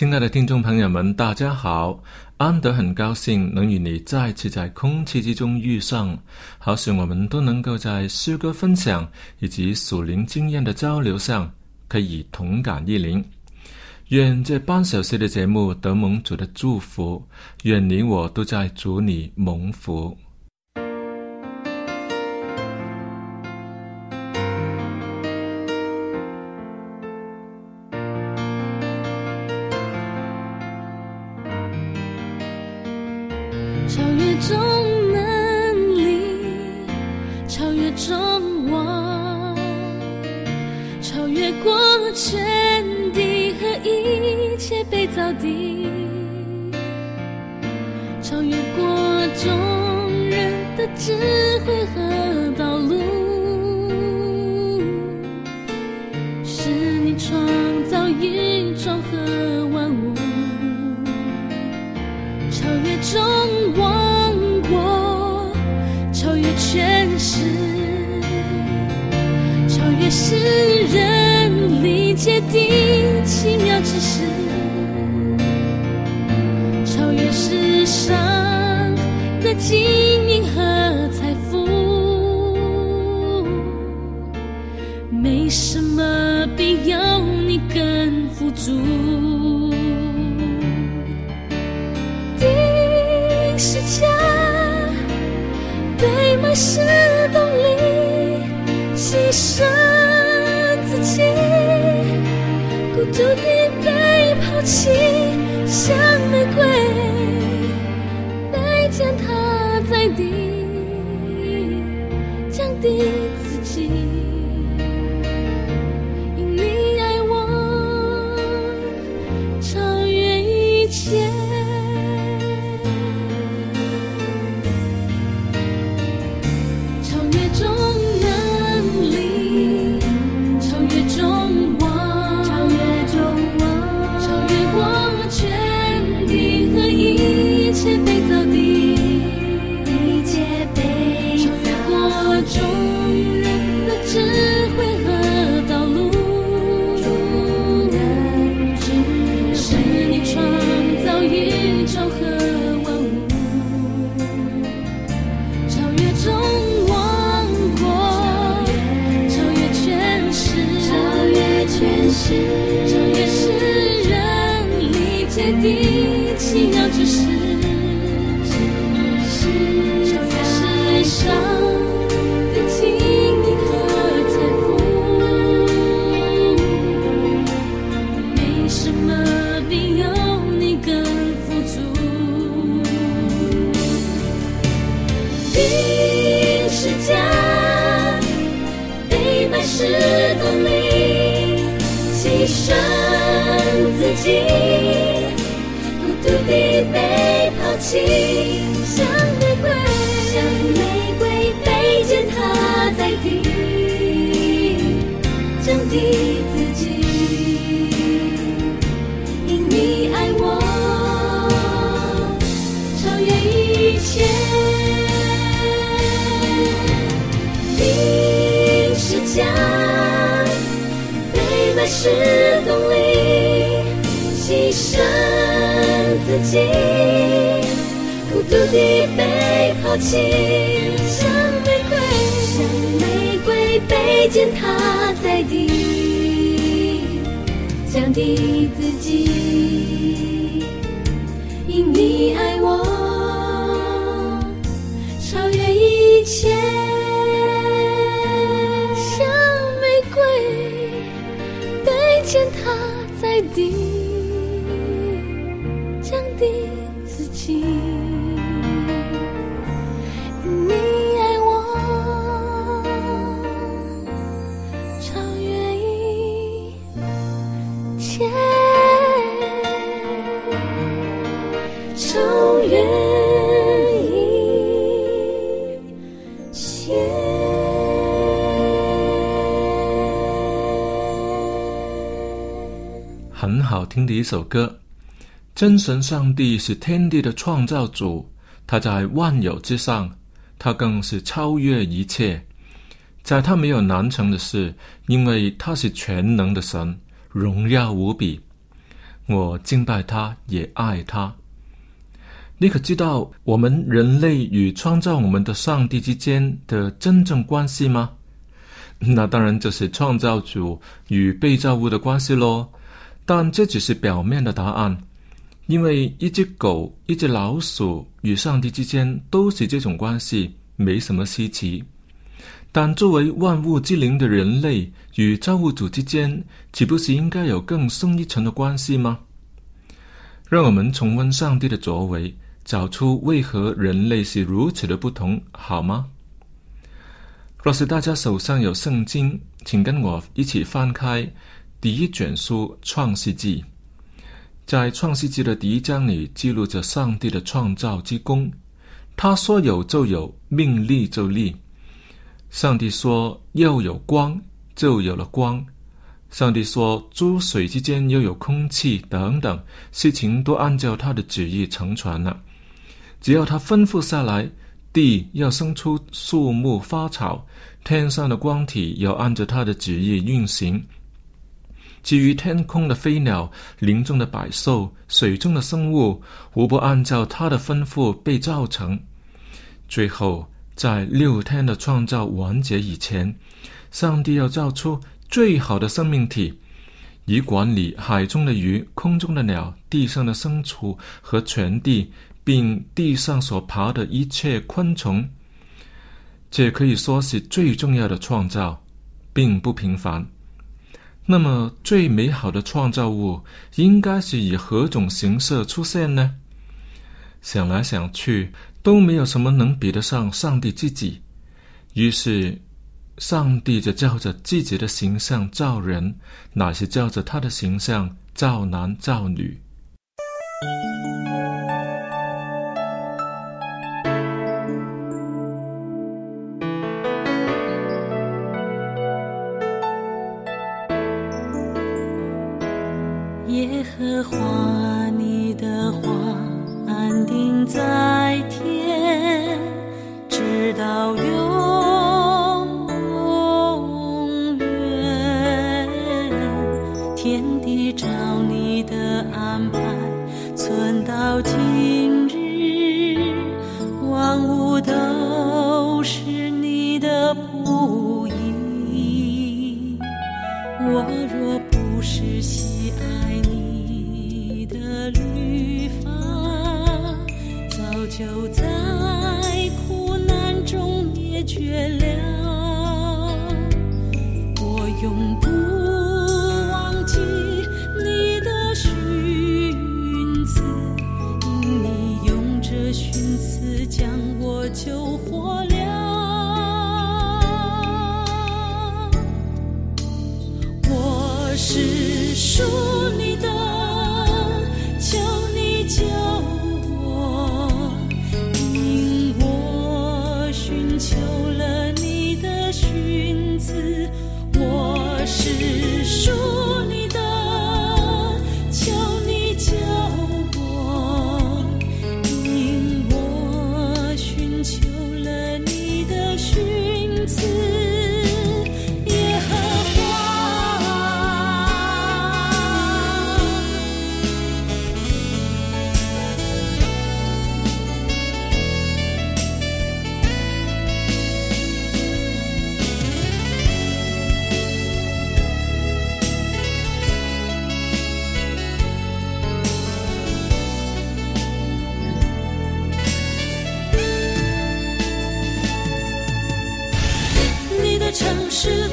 亲爱的听众朋友们，大家好！安德很高兴能与你再次在空气之中遇上，好使我们都能够在诗歌分享以及属灵经验的交流上，可以同感一灵。愿这半小时的节目得蒙主的祝福，愿你我都在主里蒙福。金银和财富，没什么比有你更富足。动力，牺牲自己，孤独地被抛弃，像玫瑰，像玫瑰被践踏在地，降低自己，因你爱我，超越一切，在地，降低自己。你爱我，超越一切，超越一切。很好听的一首歌。真神上帝是天地的创造主，他在万有之上，他更是超越一切，在他没有难成的事，因为他是全能的神，荣耀无比。我敬拜他，也爱他。你可知道我们人类与创造我们的上帝之间的真正关系吗？那当然就是创造主与被造物的关系喽。但这只是表面的答案，因为一只狗、一只老鼠与上帝之间都是这种关系，没什么稀奇。但作为万物之灵的人类与造物主之间，岂不是应该有更深一层的关系吗？让我们重温上帝的作为，找出为何人类是如此的不同，好吗？若是大家手上有圣经，请跟我一起翻开第一卷书《创世纪》。在《创世纪》的第一章里，记录着上帝的创造之功。他说有就有，命立就立。上帝说要有光，就有了光。上帝说诸水之间要有空气，等等，事情都按照他的旨意成全了。只要他吩咐下来，地要生出树木花草，天上的光体要按照他的旨意运行。至于天空的飞鸟、林中的百兽、水中的生物，无不按照他的吩咐被造成。最后，在六天的创造完结以前，上帝要造出最好的生命体，以管理海中的鱼、空中的鸟、地上的牲畜和全地，并地上所爬的一切昆虫。这可以说是最重要的创造，并不平凡。那么，最美好的创造物应该是以何种形式出现呢？想来想去，都没有什么能比得上上帝自己。于是，上帝就照着自己的形象造人，乃是照着他的形象造男造女。到永远。天地照你的安排，存到今日，万物都是你的仆役。我若不是喜爱你的律法，早就是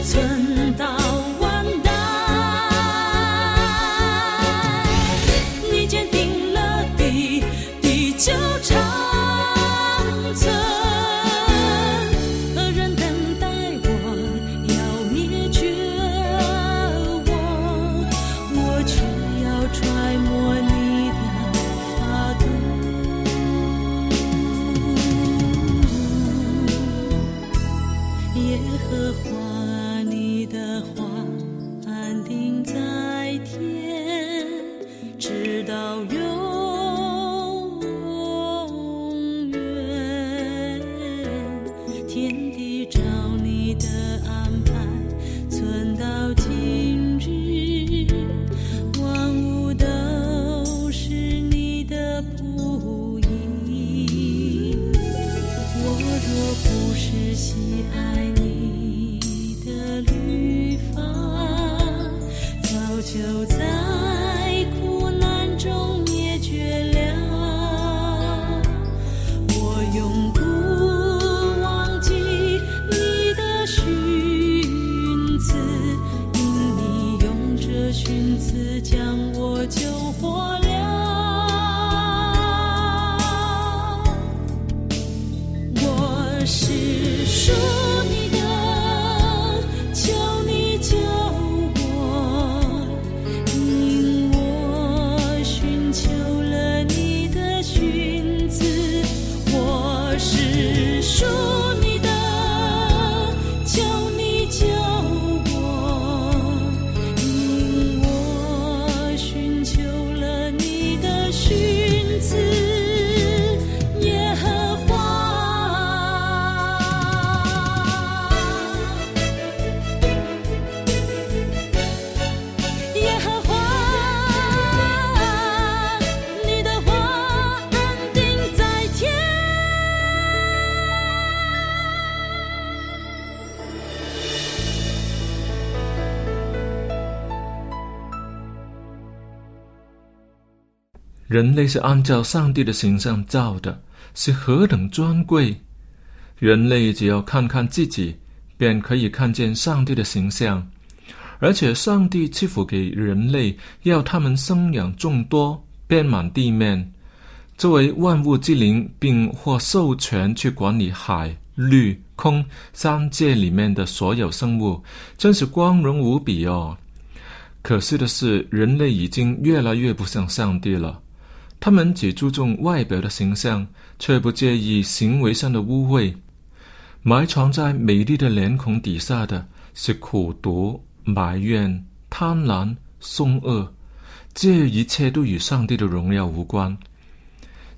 不是喜爱你的绿芳，早就在。人类是按照上帝的形象造的，是何等尊贵！人类只要看看自己，便可以看见上帝的形象。而且，上帝赐福给人类，要他们生养众多，遍满地面，作为万物之灵，并或授权去管理海、陆、空三界里面的所有生物，真是光荣无比哦。可惜的是，人类已经越来越不像上帝了。他们只注重外表的形象，却不介意行为上的污秽。埋藏在美丽的脸孔底下的是苦毒、埋怨、贪婪、凶恶，这一切都与上帝的荣耀无关。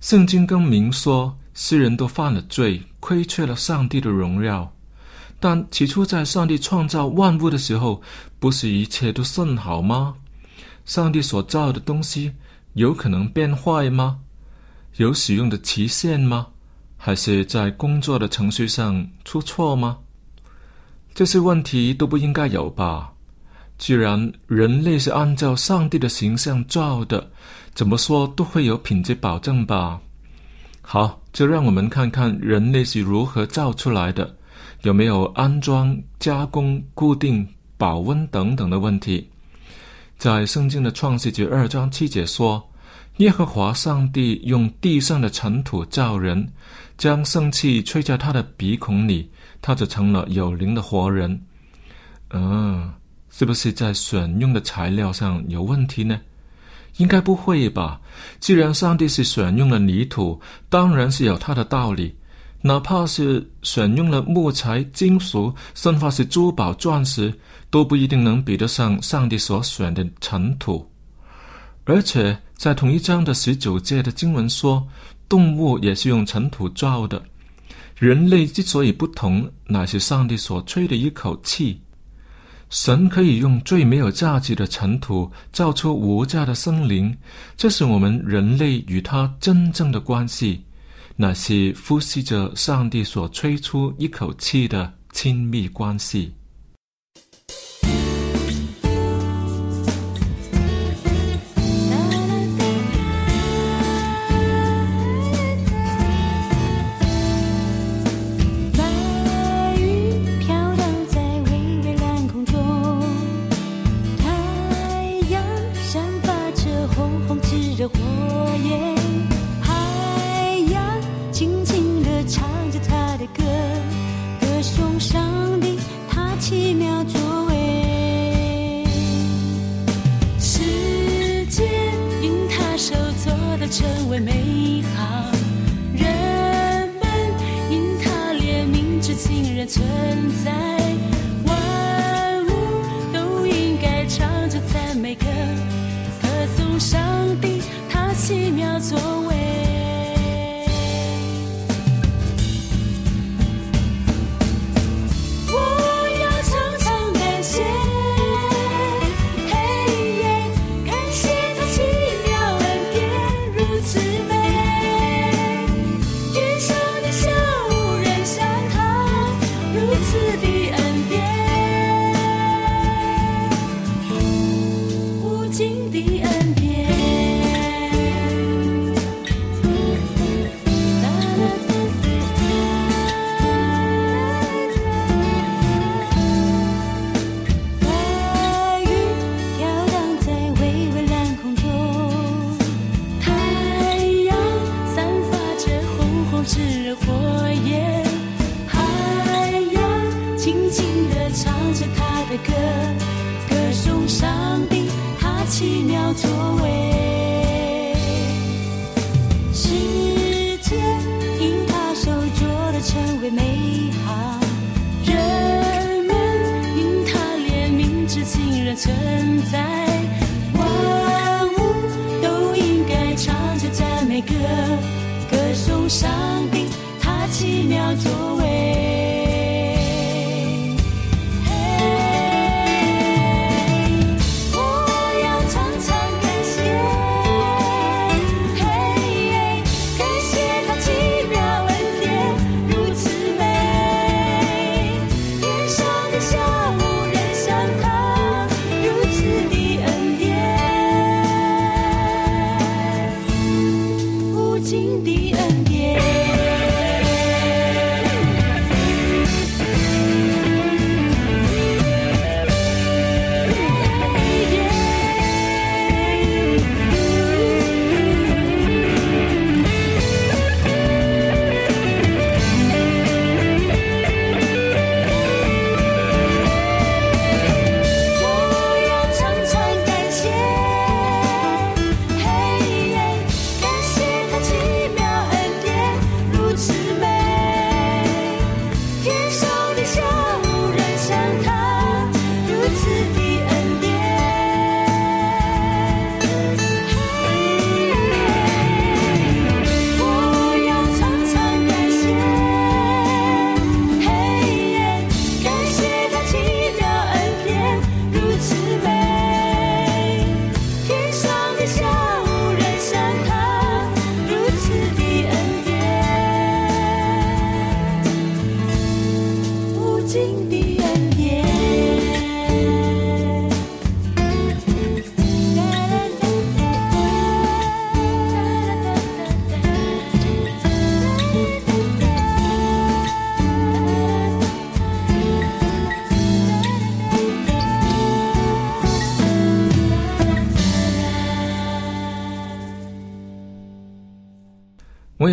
圣经更明说，世人都犯了罪，亏缺了上帝的荣耀。但起初在上帝创造万物的时候，不是一切都甚好吗？上帝所造的东西有可能变坏吗？有使用的期限吗？还是在工作的程序上出错吗？这些问题都不应该有吧？既然人类是按照上帝的形象造的，怎么说都会有品质保证吧？好，就让我们看看人类是如何造出来的，有没有安装、加工、固定、保温等等的问题。在圣经的创世纪二章七节说：“耶和华上帝用地上的尘土造人，将生气吹在他的鼻孔里，他就成了有灵的活人。”嗯，是不是在选用的材料上有问题呢？应该不会吧？既然上帝是选用了泥土，当然是有他的道理。哪怕是选用了木材、金属，甚或是珠宝、钻石，都不一定能比得上上帝所选的尘土。而且在同一章的十九节的经文说，动物也是用尘土造的。人类之所以不同，乃是上帝所吹的一口气。神可以用最没有价值的尘土造出无价的生灵，这是我们人类与他真正的关系，那是呼吸着上帝所吹出一口气的亲密关系。美好，人们因他怜悯之情人存在，万物都应该唱着赞美歌，歌颂上帝他奇妙作为。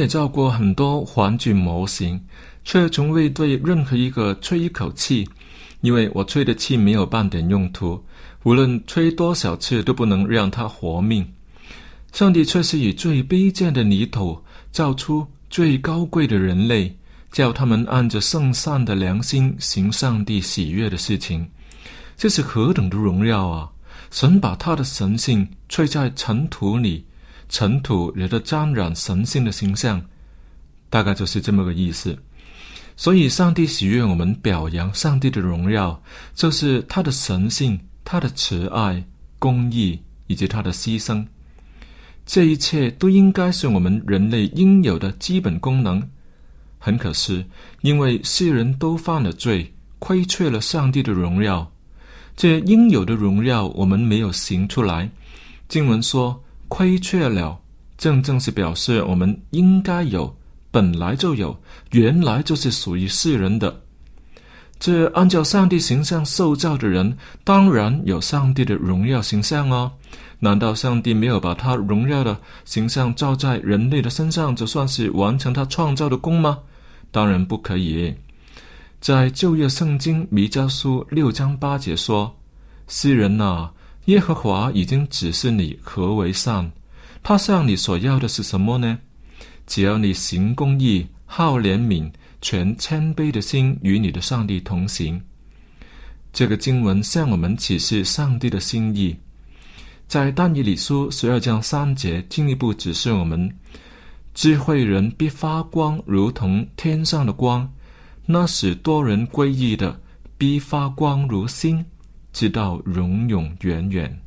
造过很多玩具模型，却从未对任何一个吹一口气，因为我吹的气没有半点用途，无论吹多少次都不能让它活命。上帝却是以最卑贱的泥土造出最高贵的人类，叫他们按着圣善的良心行上帝喜悦的事情。这是何等的荣耀啊！神把他的神性吹在尘土里，尘土惹得沾染神性的形象，大概就是这么个意思。所以，上帝喜悦我们表扬上帝的荣耀，就是他的神性、他的慈爱、公义以及他的牺牲。这一切都应该是我们人类应有的基本功能。很可惜，因为世人都犯了罪，亏缺了上帝的荣耀。这应有的荣耀，我们没有行出来。经文说亏缺了，正正是表示我们应该有，本来就有，原来就是属于世人的。这按照上帝形象受造的人，当然有上帝的荣耀形象哦。难道上帝没有把他荣耀的形象照在人类的身上，就算是完成他创造的功吗？当然不可以。在旧约圣经弥迦书六章八节说：“世人呐、耶和华已经指示你何为善，他向你所要的是什么呢？只要你行公义、好怜悯、全谦卑的心与你的上帝同行。”这个经文向我们启示上帝的心意。在但以理书十二章三节进一步指示我们：智慧人必发光，如同天上的光；那使多人归义的，必发光如星，直到永永远远。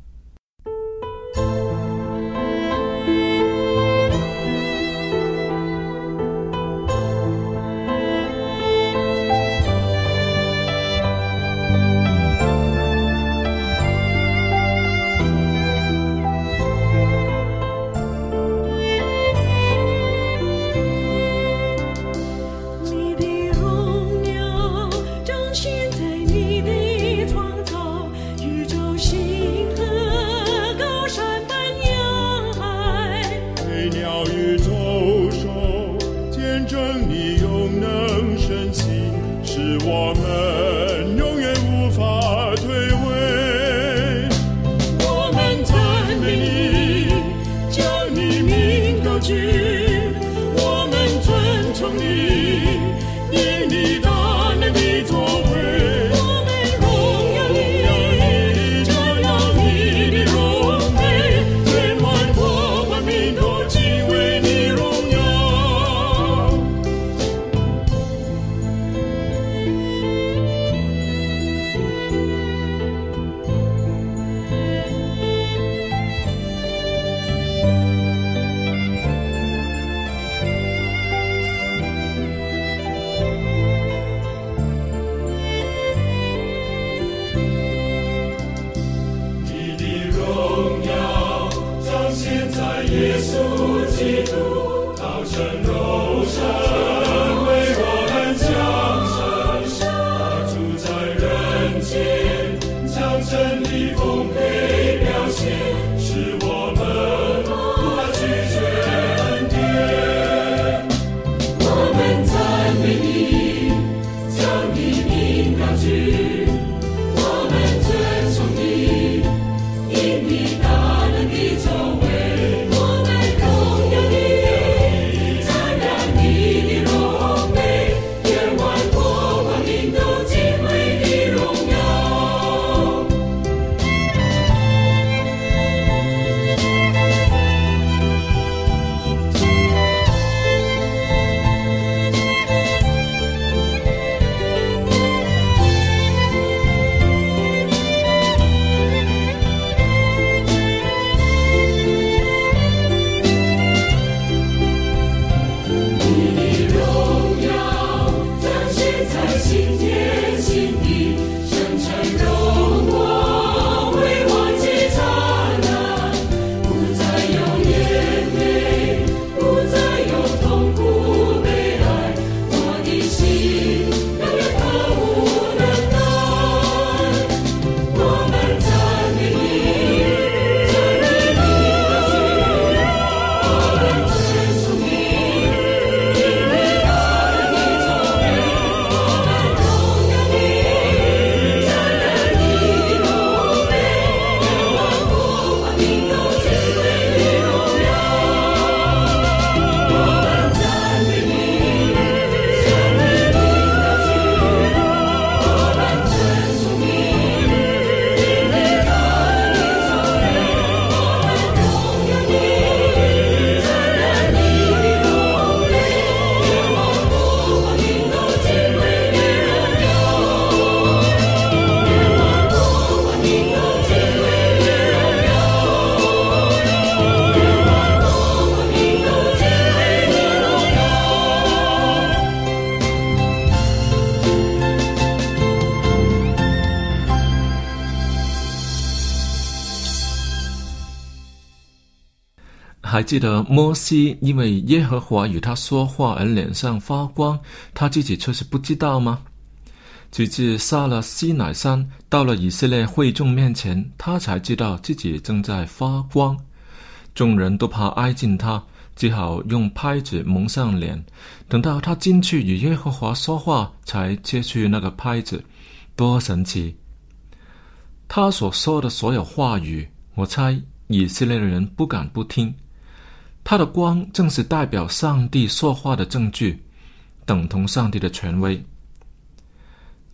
还记得摩西因为耶和华与他说话而脸上发光，他自己却是不知道吗？直至杀了西乃山，到了以色列会众面前，他才知道自己正在发光。众人都怕挨近他，只好用拍子蒙上脸。等到他进去与耶和华说话，才揭去那个拍子，多神奇！他所说的所有话语，我猜以色列的人不敢不听。他的光正是代表上帝说话的证据，等同上帝的权威。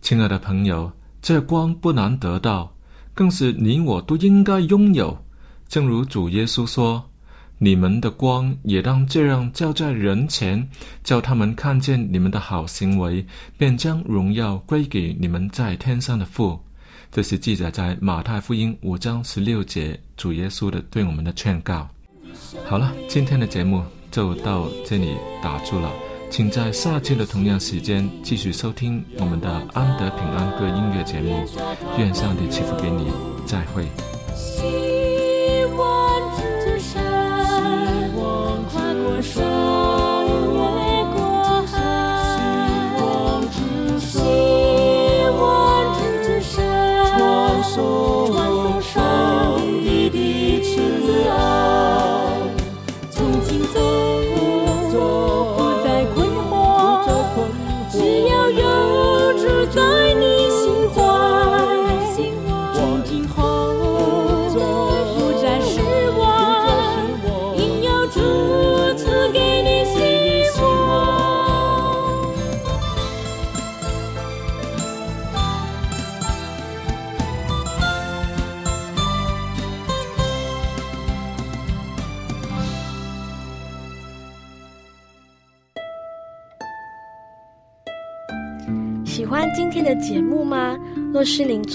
亲爱的朋友，这光不难得到，更是你我都应该拥有。正如主耶稣说：“你们的光也当这样照在人前，叫他们看见你们的好行为，便将荣耀归给你们在天上的父。”这是记载在马太福音五章十六节，主耶稣的对我们的劝告。好了，今天的节目就到这里打住了，请在下期的同样时间继续收听我们的安德平安歌音乐节目。愿上帝赐福给你，再会。希望之山，跨过山，